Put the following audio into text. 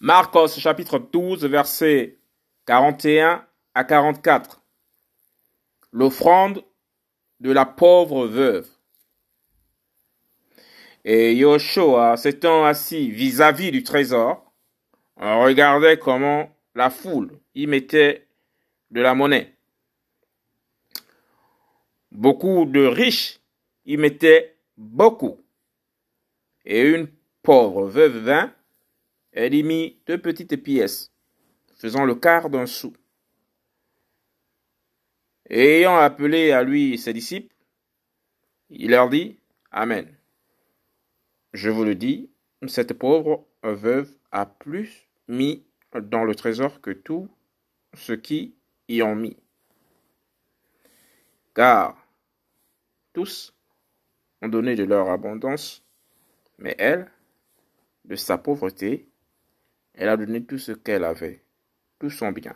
Marcos chapitre 12, versets 41 à 44. L'offrande de la pauvre veuve. Et Yoshua s'étant assis vis-à-vis du trésor, regardait comment la foule y mettait de la monnaie. Beaucoup de riches y mettaient beaucoup. Et une pauvre veuve vint, elle y mit deux petites pièces, faisant le quart d'un sou. Et ayant appelé à lui ses disciples, il leur dit, Amen. Je vous le dis, cette pauvre veuve a plus mis dans le trésor que tous ceux qui y ont mis. Car tous ont donné de leur abondance, mais elle, de sa pauvreté, elle a donné tout ce qu'elle avait, tout son bien.